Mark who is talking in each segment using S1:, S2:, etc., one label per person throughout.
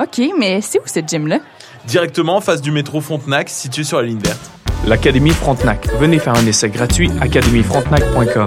S1: OK, mais c'est où ce gym-là?
S2: Directement en face du métro Frontenac, situé sur la ligne verte.
S3: L'Académie Frontenac. Venez faire un essai gratuit académiefrontenac.com.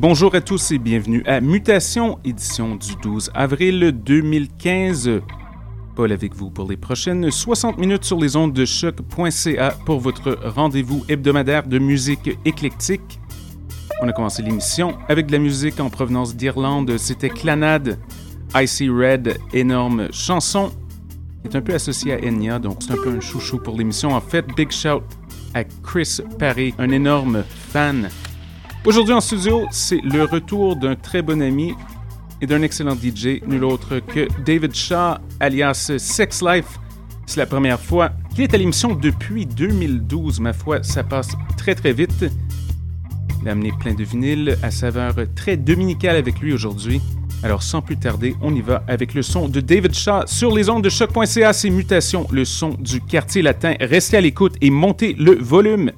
S4: Bonjour à tous et bienvenue à Mutation, édition du 12 avril 2015. Paul avec vous pour les prochaines 60 minutes sur les ondes de choc.ca pour votre rendez-vous hebdomadaire de musique éclectique. On a commencé l'émission avec de la musique en provenance d'Irlande. C'était Clanad, Icy Red, énorme chanson, est un peu associée à Enya, donc c'est un peu un chouchou pour l'émission. En fait, big shout à Chris Parry, un énorme fan Aujourd'hui en studio, c'est le retour d'un très bon ami et d'un excellent DJ, nul autre que David Shaw, alias Sex Life. C'est la première fois qu'il est à l'émission depuis 2012. Ma foi, ça passe très très vite. Il a amené plein de vinyles à saveur très dominicale avec lui aujourd'hui. Alors sans plus tarder, on y va avec le son de David Shaw sur les ondes de choc.ca. C'est Mutation, le son du quartier latin. Restez à l'écoute et montez le volume.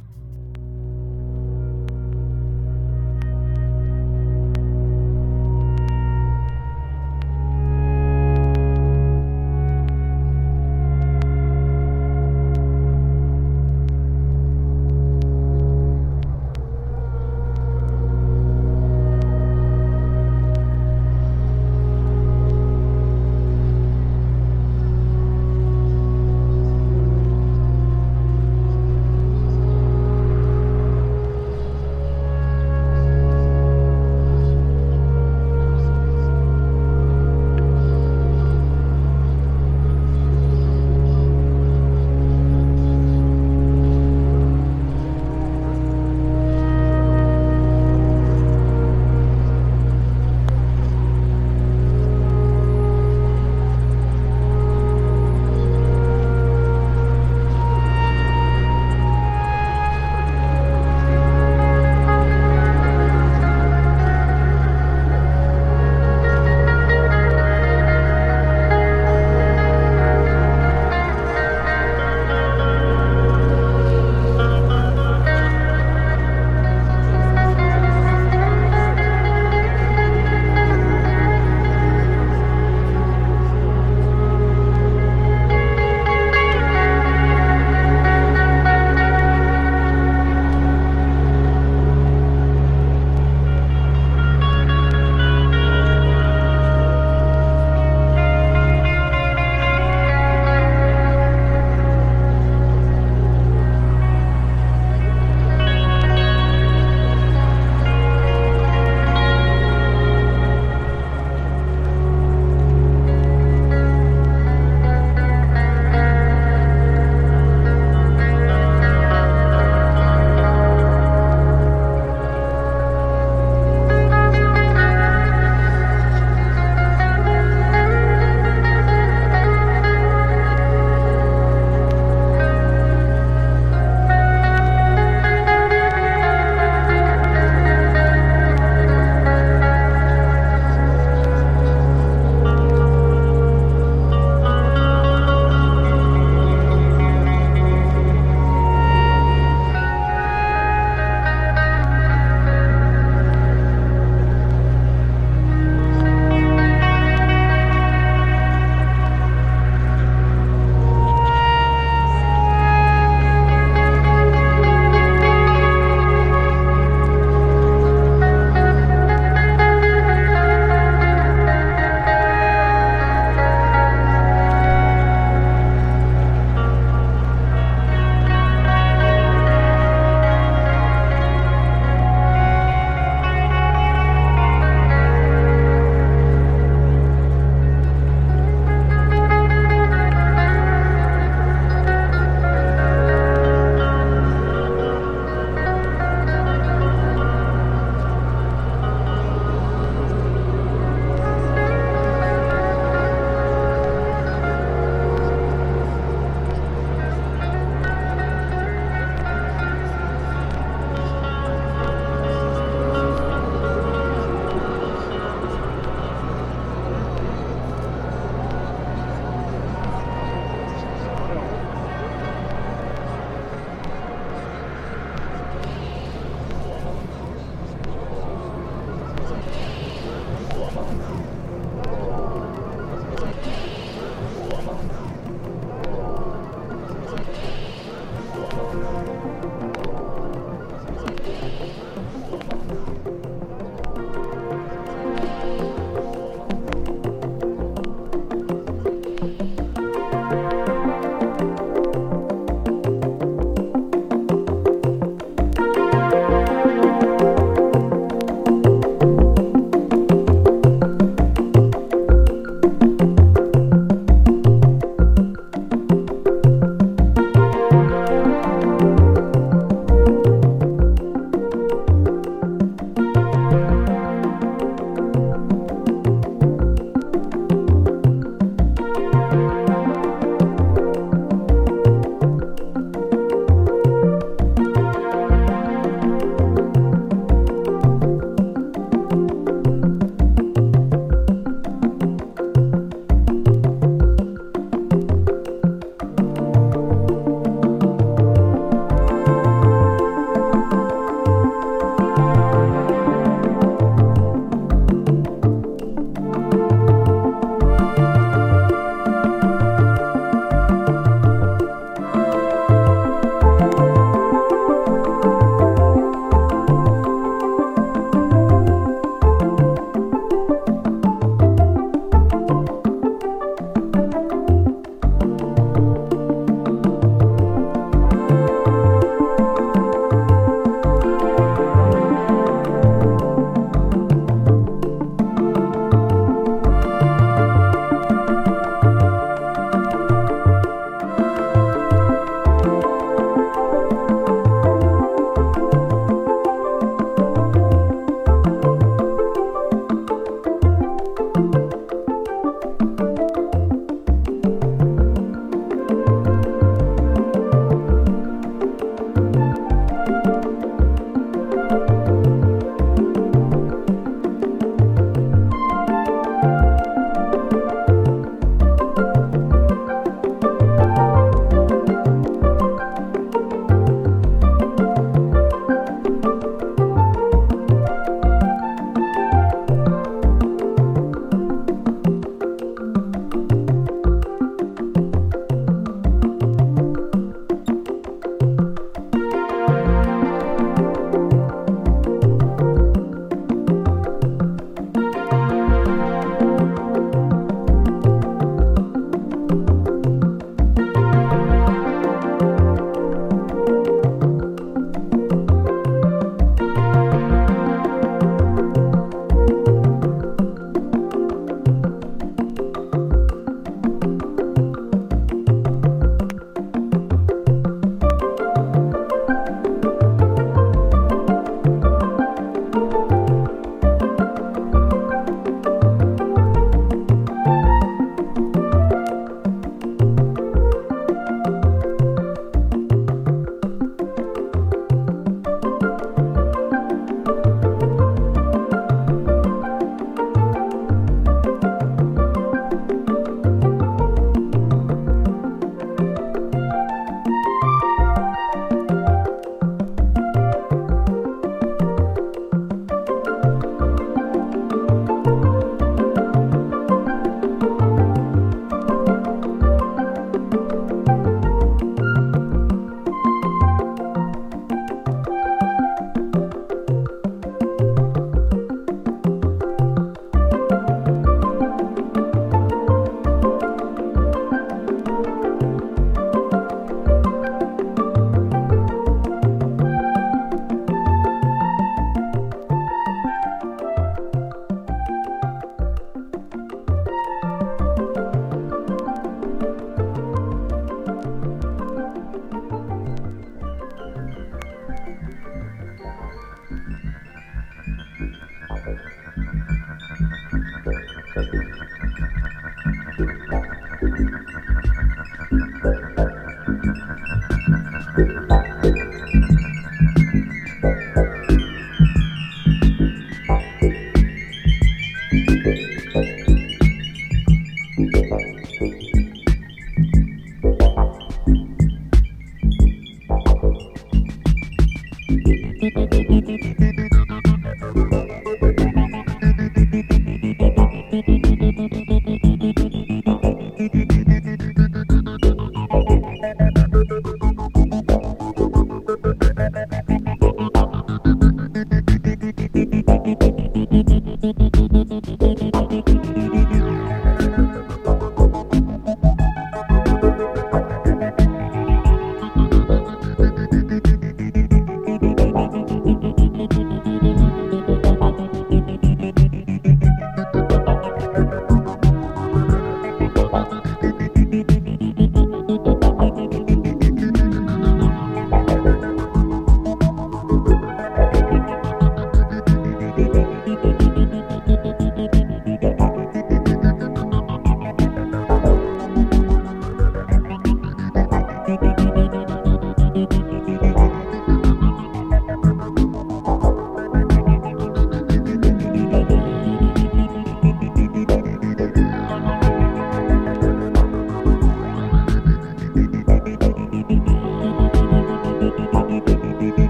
S5: Thank you.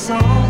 S6: song.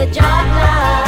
S7: a
S8: job, love.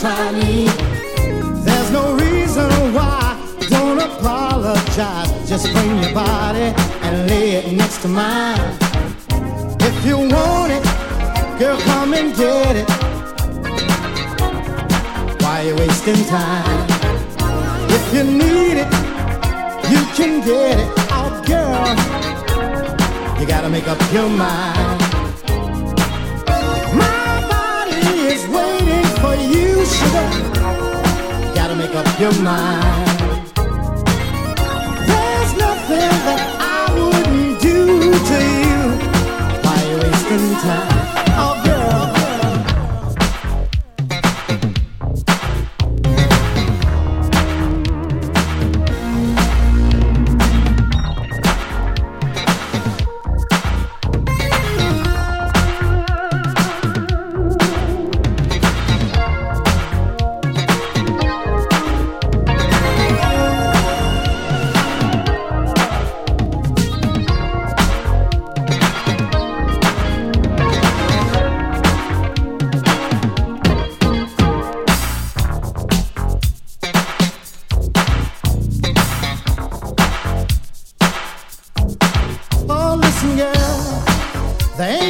S8: Try me. There's no reason why. Don't apologize. Just bring your body and lay it next to mine. If you want it, girl, come and get it. Why you wasting time? If you need it, you can get it. Oh, girl, you gotta make up your mind. You, sugar. Gotta make up your mind. There's nothing that I wouldn't do to you. Why wasting time?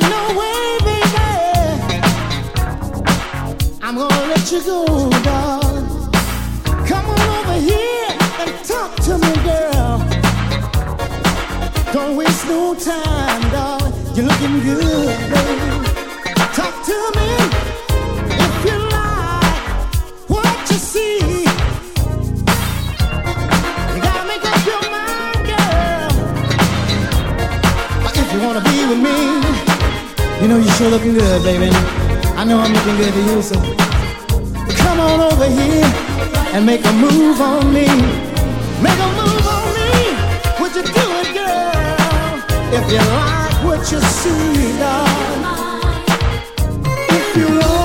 S8: No way I'm gonna let you go, dog Come on over here and talk to me, girl. Don't waste no time, darling. You're looking good, baby. Talk to me with me, you know you sure looking good, baby. I know I'm looking good to you, so come on over here and make a move on me. Make a move on me. Would you do it, girl? If you like what you see, darling. If you want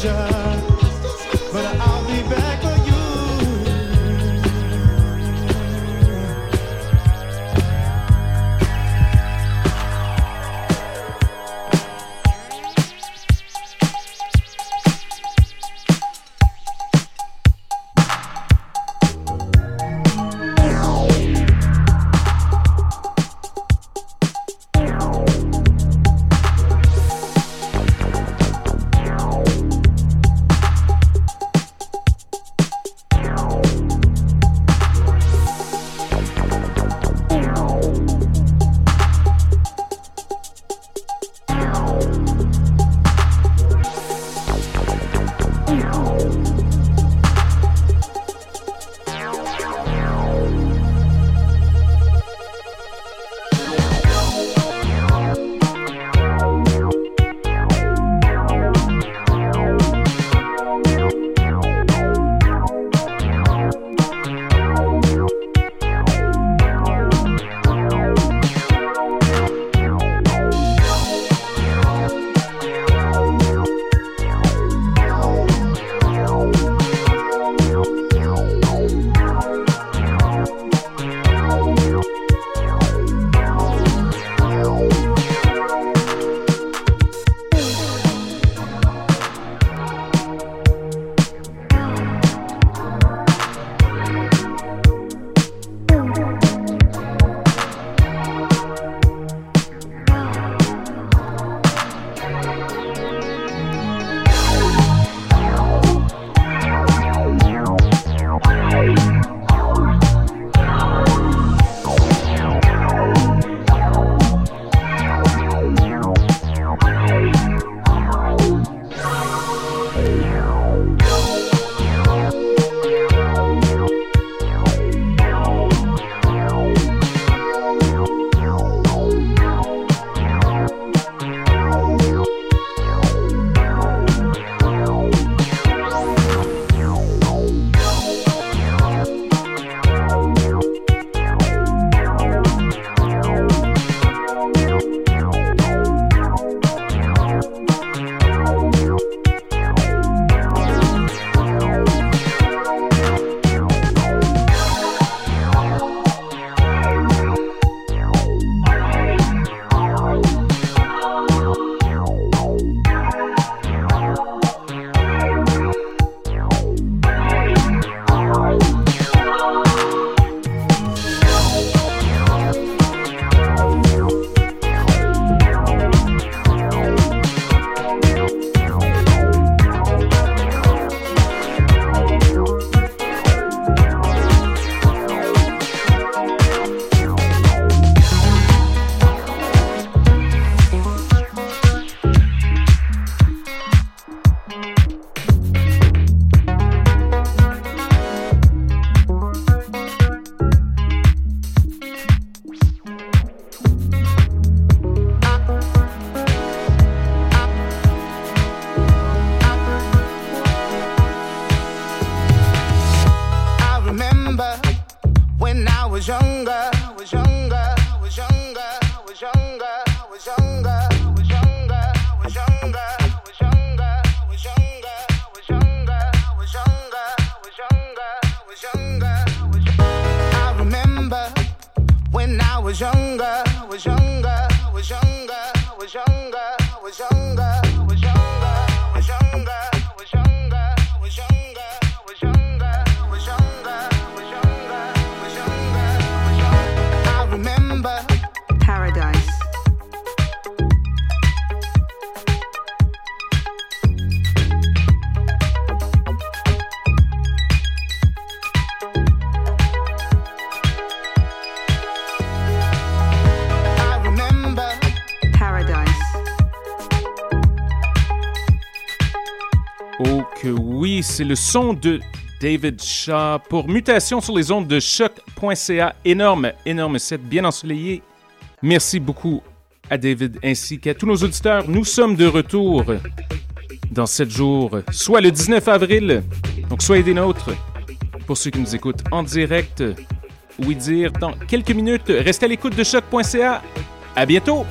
S4: deixar le son de David Shaw pour Mutation sur les ondes de choc.ca. Énorme, énorme set, bien ensoleillé. Merci beaucoup à David ainsi qu'à tous nos auditeurs. Nous sommes de retour dans 7 jours, soit le 19 avril. Donc soyez des nôtres. Pour ceux qui nous écoutent en direct, oui dire dans quelques minutes, restez à l'écoute de choc.ca. À bientôt!